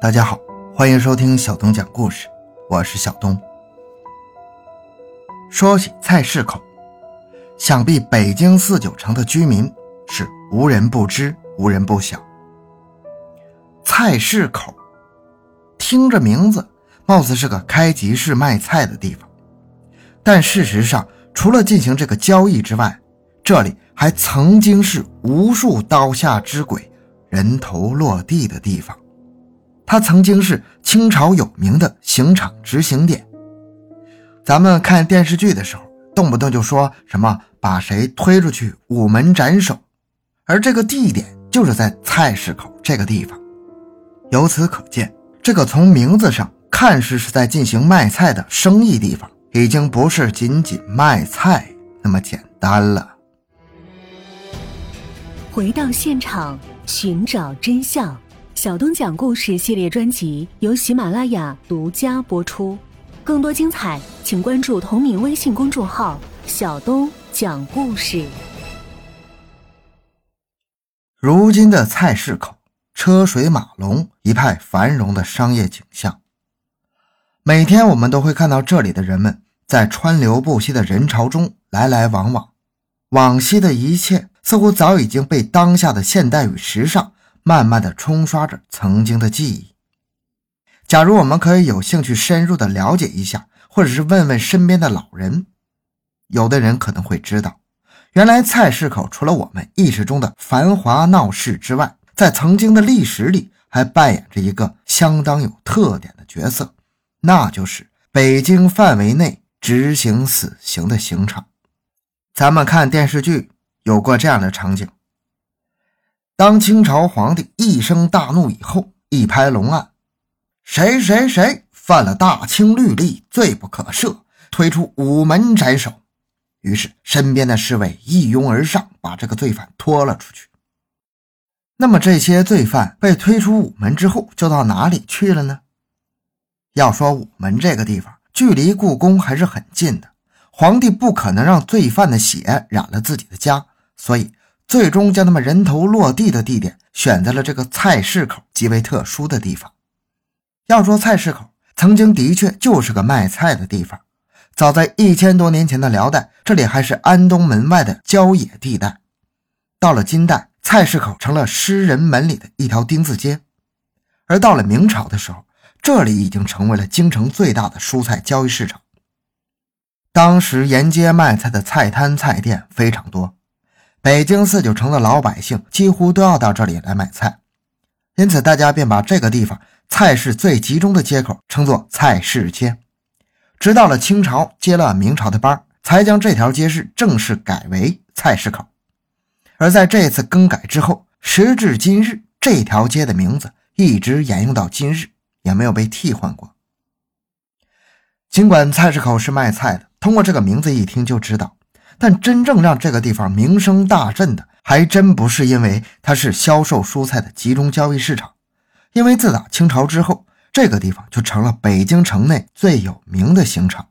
大家好，欢迎收听小东讲故事，我是小东。说起菜市口，想必北京四九城的居民是无人不知、无人不晓。菜市口，听着名字，貌似是个开集市卖菜的地方，但事实上，除了进行这个交易之外，这里还曾经是无数刀下之鬼、人头落地的地方。它曾经是清朝有名的刑场执行点。咱们看电视剧的时候，动不动就说什么把谁推出去午门斩首，而这个地点就是在菜市口这个地方。由此可见，这个从名字上看似是在进行卖菜的生意地方，已经不是仅仅卖菜那么简单了。回到现场，寻找真相。小东讲故事系列专辑由喜马拉雅独家播出，更多精彩，请关注同名微信公众号“小东讲故事”。如今的菜市口车水马龙，一派繁荣的商业景象。每天我们都会看到这里的人们在川流不息的人潮中来来往往，往昔的一切似乎早已经被当下的现代与时尚。慢慢的冲刷着曾经的记忆。假如我们可以有兴趣深入的了解一下，或者是问问身边的老人，有的人可能会知道，原来菜市口除了我们意识中的繁华闹市之外，在曾经的历史里还扮演着一个相当有特点的角色，那就是北京范围内执行死刑的刑场。咱们看电视剧有过这样的场景。当清朝皇帝一声大怒以后，一拍龙案，谁谁谁犯了大清律例，罪不可赦，推出午门斩首。于是身边的侍卫一拥而上，把这个罪犯拖了出去。那么这些罪犯被推出午门之后，就到哪里去了呢？要说午门这个地方，距离故宫还是很近的，皇帝不可能让罪犯的血染了自己的家，所以。最终将他们人头落地的地点选在了这个菜市口极为特殊的地方。要说菜市口曾经的确就是个卖菜的地方，早在一千多年前的辽代，这里还是安东门外的郊野地带。到了金代，菜市口成了诗人门里的一条丁字街，而到了明朝的时候，这里已经成为了京城最大的蔬菜交易市场。当时沿街卖菜的菜摊菜店非常多。北京四九城的老百姓几乎都要到这里来买菜，因此大家便把这个地方菜市最集中的街口称作菜市街。直到了清朝接了明朝的班，才将这条街市正式改为菜市口。而在这次更改之后，时至今日，这条街的名字一直沿用到今日，也没有被替换过。尽管菜市口是卖菜的，通过这个名字一听就知道。但真正让这个地方名声大振的，还真不是因为它是销售蔬菜的集中交易市场，因为自打清朝之后，这个地方就成了北京城内最有名的刑场，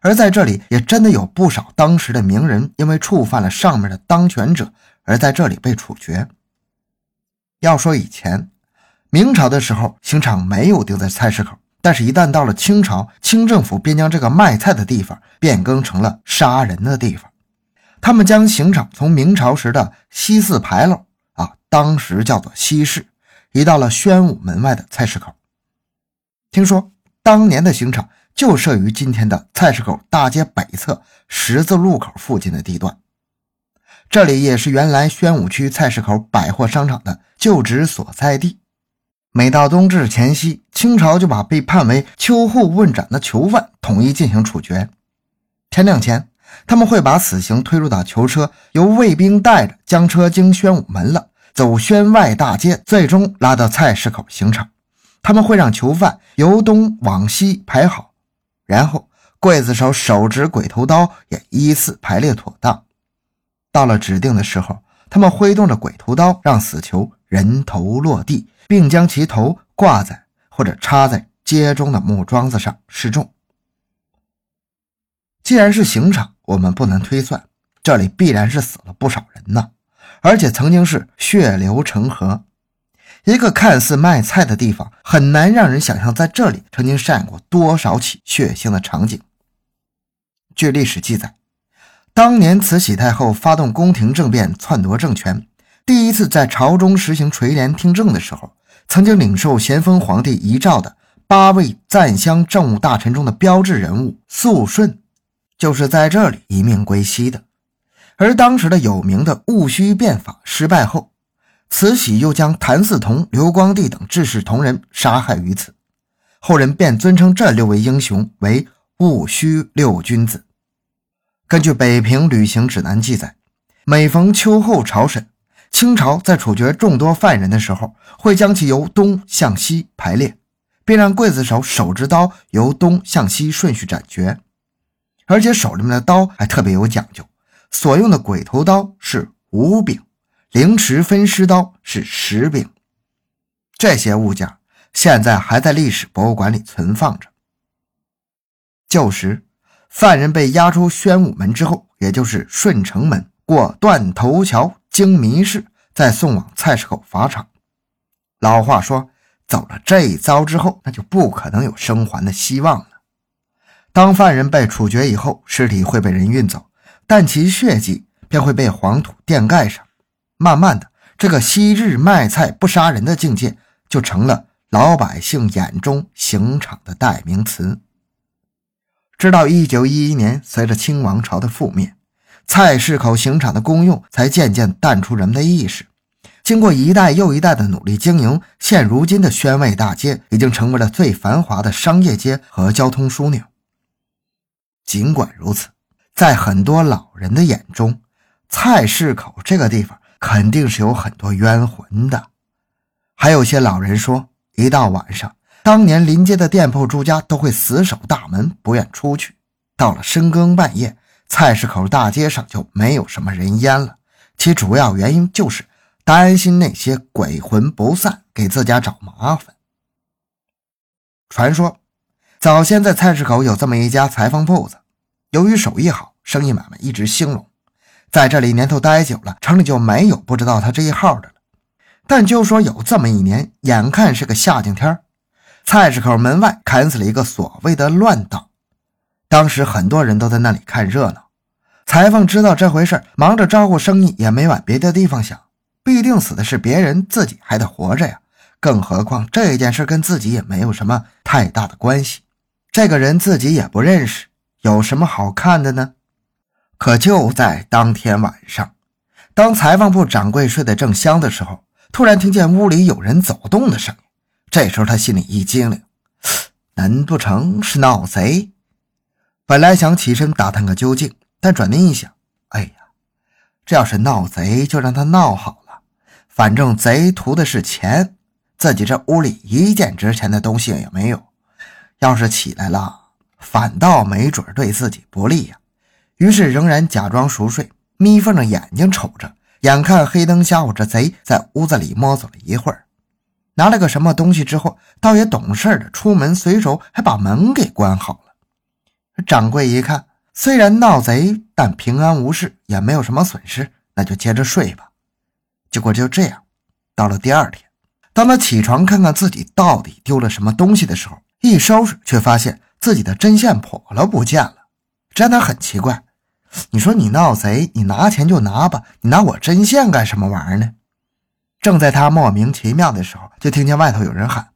而在这里也真的有不少当时的名人，因为触犯了上面的当权者，而在这里被处决。要说以前，明朝的时候，刑场没有定在菜市口。但是，一旦到了清朝，清政府便将这个卖菜的地方变更成了杀人的地方。他们将刑场从明朝时的西四牌楼啊，当时叫做西市，移到了宣武门外的菜市口。听说当年的刑场就设于今天的菜市口大街北侧十字路口附近的地段，这里也是原来宣武区菜市口百货商场的旧址所在地。每到冬至前夕，清朝就把被判为秋后问斩的囚犯统一进行处决。天亮前，他们会把死刑推入到囚车，由卫兵带着将车经宣武门了，走宣外大街，最终拉到菜市口刑场。他们会让囚犯由东往西排好，然后刽子手手执鬼头刀也依次排列妥当。到了指定的时候，他们挥动着鬼头刀，让死囚人头落地。并将其头挂在或者插在街中的木桩子上示众。既然是刑场，我们不能推算这里必然是死了不少人呢，而且曾经是血流成河。一个看似卖菜的地方，很难让人想象在这里曾经上演过多少起血腥的场景。据历史记载，当年慈禧太后发动宫廷政变，篡夺政权，第一次在朝中实行垂帘听政的时候，曾经领受咸丰皇帝遗诏的八位赞襄政务大臣中的标志人物肃顺，就是在这里一命归西的。而当时的有名的戊戌变法失败后。慈禧又将谭嗣同、刘光第等志士同仁杀害于此，后人便尊称这六位英雄为戊戌六君子。根据《北平旅行指南》记载，每逢秋后朝审，清朝在处决众多犯人的时候，会将其由东向西排列，并让刽子手手执刀由东向西顺序斩决，而且手里面的刀还特别有讲究，所用的鬼头刀是五柄。凌迟分尸刀是十柄，这些物件现在还在历史博物馆里存放着。旧时，犯人被押出宣武门之后，也就是顺城门，过断头桥，经民事，再送往菜市口法场。老话说，走了这一遭之后，那就不可能有生还的希望了。当犯人被处决以后，尸体会被人运走，但其血迹便会被黄土垫盖上。慢慢的，这个昔日卖菜不杀人的境界，就成了老百姓眼中刑场的代名词。直到一九一一年，随着清王朝的覆灭，菜市口刑场的功用才渐渐淡出人们的意识。经过一代又一代的努力经营，现如今的宣慰大街已经成为了最繁华的商业街和交通枢纽。尽管如此，在很多老人的眼中，菜市口这个地方。肯定是有很多冤魂的，还有些老人说，一到晚上，当年临街的店铺住家都会死守大门，不愿出去。到了深更半夜，菜市口大街上就没有什么人烟了。其主要原因就是担心那些鬼魂不散，给自家找麻烦。传说，早先在菜市口有这么一家裁缝铺子，由于手艺好，生意买卖一直兴隆。在这里年头待久了，城里就没有不知道他这一号的了。但就说有这么一年，眼看是个夏景天，菜市口门外砍死了一个所谓的乱党。当时很多人都在那里看热闹。裁缝知道这回事，忙着招呼生意，也没往别的地方想。必定死的是别人，自己还得活着呀。更何况这件事跟自己也没有什么太大的关系。这个人自己也不认识，有什么好看的呢？可就在当天晚上，当裁缝铺掌柜睡得正香的时候，突然听见屋里有人走动的声音。这时候他心里一惊灵，难不成是闹贼？本来想起身打探个究竟，但转念一想，哎呀，这要是闹贼，就让他闹好了，反正贼图的是钱，自己这屋里一件值钱的东西也没有。要是起来了，反倒没准对自己不利呀。于是仍然假装熟睡，眯缝着眼睛瞅着。眼看黑灯瞎火，这贼在屋子里摸索了一会儿，拿了个什么东西之后，倒也懂事的出门，随手还把门给关好。掌柜一看，虽然闹贼，但平安无事，也没有什么损失，那就接着睡吧。结果就这样，到了第二天，当他起床看看自己到底丢了什么东西的时候，一收拾却发现自己的针线破了，不见了。这让他很奇怪。你说你闹贼，你拿钱就拿吧，你拿我针线干什么玩意儿呢？正在他莫名其妙的时候，就听见外头有人喊：“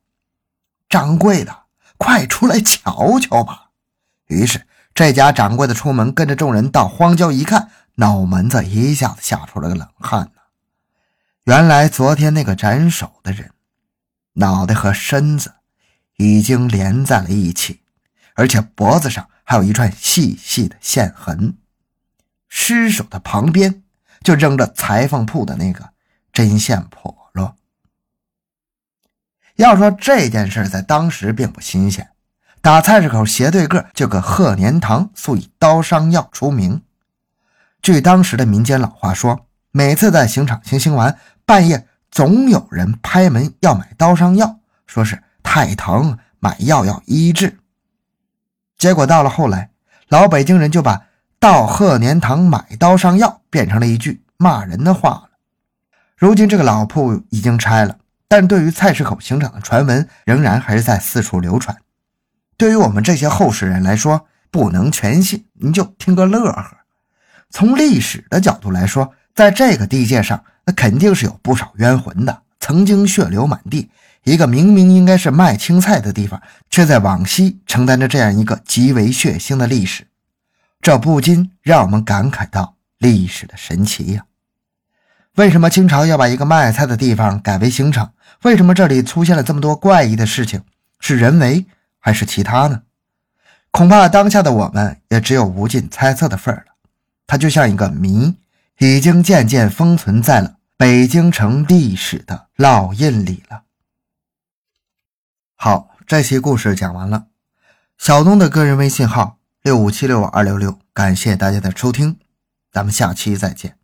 掌柜的，快出来瞧瞧吧！”于是这家掌柜的出门，跟着众人到荒郊一看，脑门子一下子吓出了个冷汗呢。原来昨天那个斩首的人，脑袋和身子已经连在了一起，而且脖子上还有一串细细的线痕。尸首的旁边就扔着裁缝铺的那个针线笸箩。要说这件事在当时并不新鲜，打菜市口斜对个就个鹤年堂，素以刀伤药出名。据当时的民间老话说，每次在刑场行刑完，半夜总有人拍门要买刀伤药，说是太疼，买药要医治。结果到了后来，老北京人就把。到鹤年堂买刀伤药，变成了一句骂人的话了。如今这个老铺已经拆了，但对于菜市口刑场的传闻，仍然还是在四处流传。对于我们这些后世人来说，不能全信，您就听个乐呵。从历史的角度来说，在这个地界上，那肯定是有不少冤魂的，曾经血流满地。一个明明应该是卖青菜的地方，却在往昔承担着这样一个极为血腥的历史，这不禁让我们感慨到历史的神奇呀。为什么清朝要把一个卖菜的地方改为刑场？为什么这里出现了这么多怪异的事情？是人为还是其他呢？恐怕当下的我们也只有无尽猜测的份儿了。它就像一个谜，已经渐渐封存在了北京城历史的烙印里了。好，这期故事讲完了。小东的个人微信号六五七六二六六，感谢大家的收听，咱们下期再见。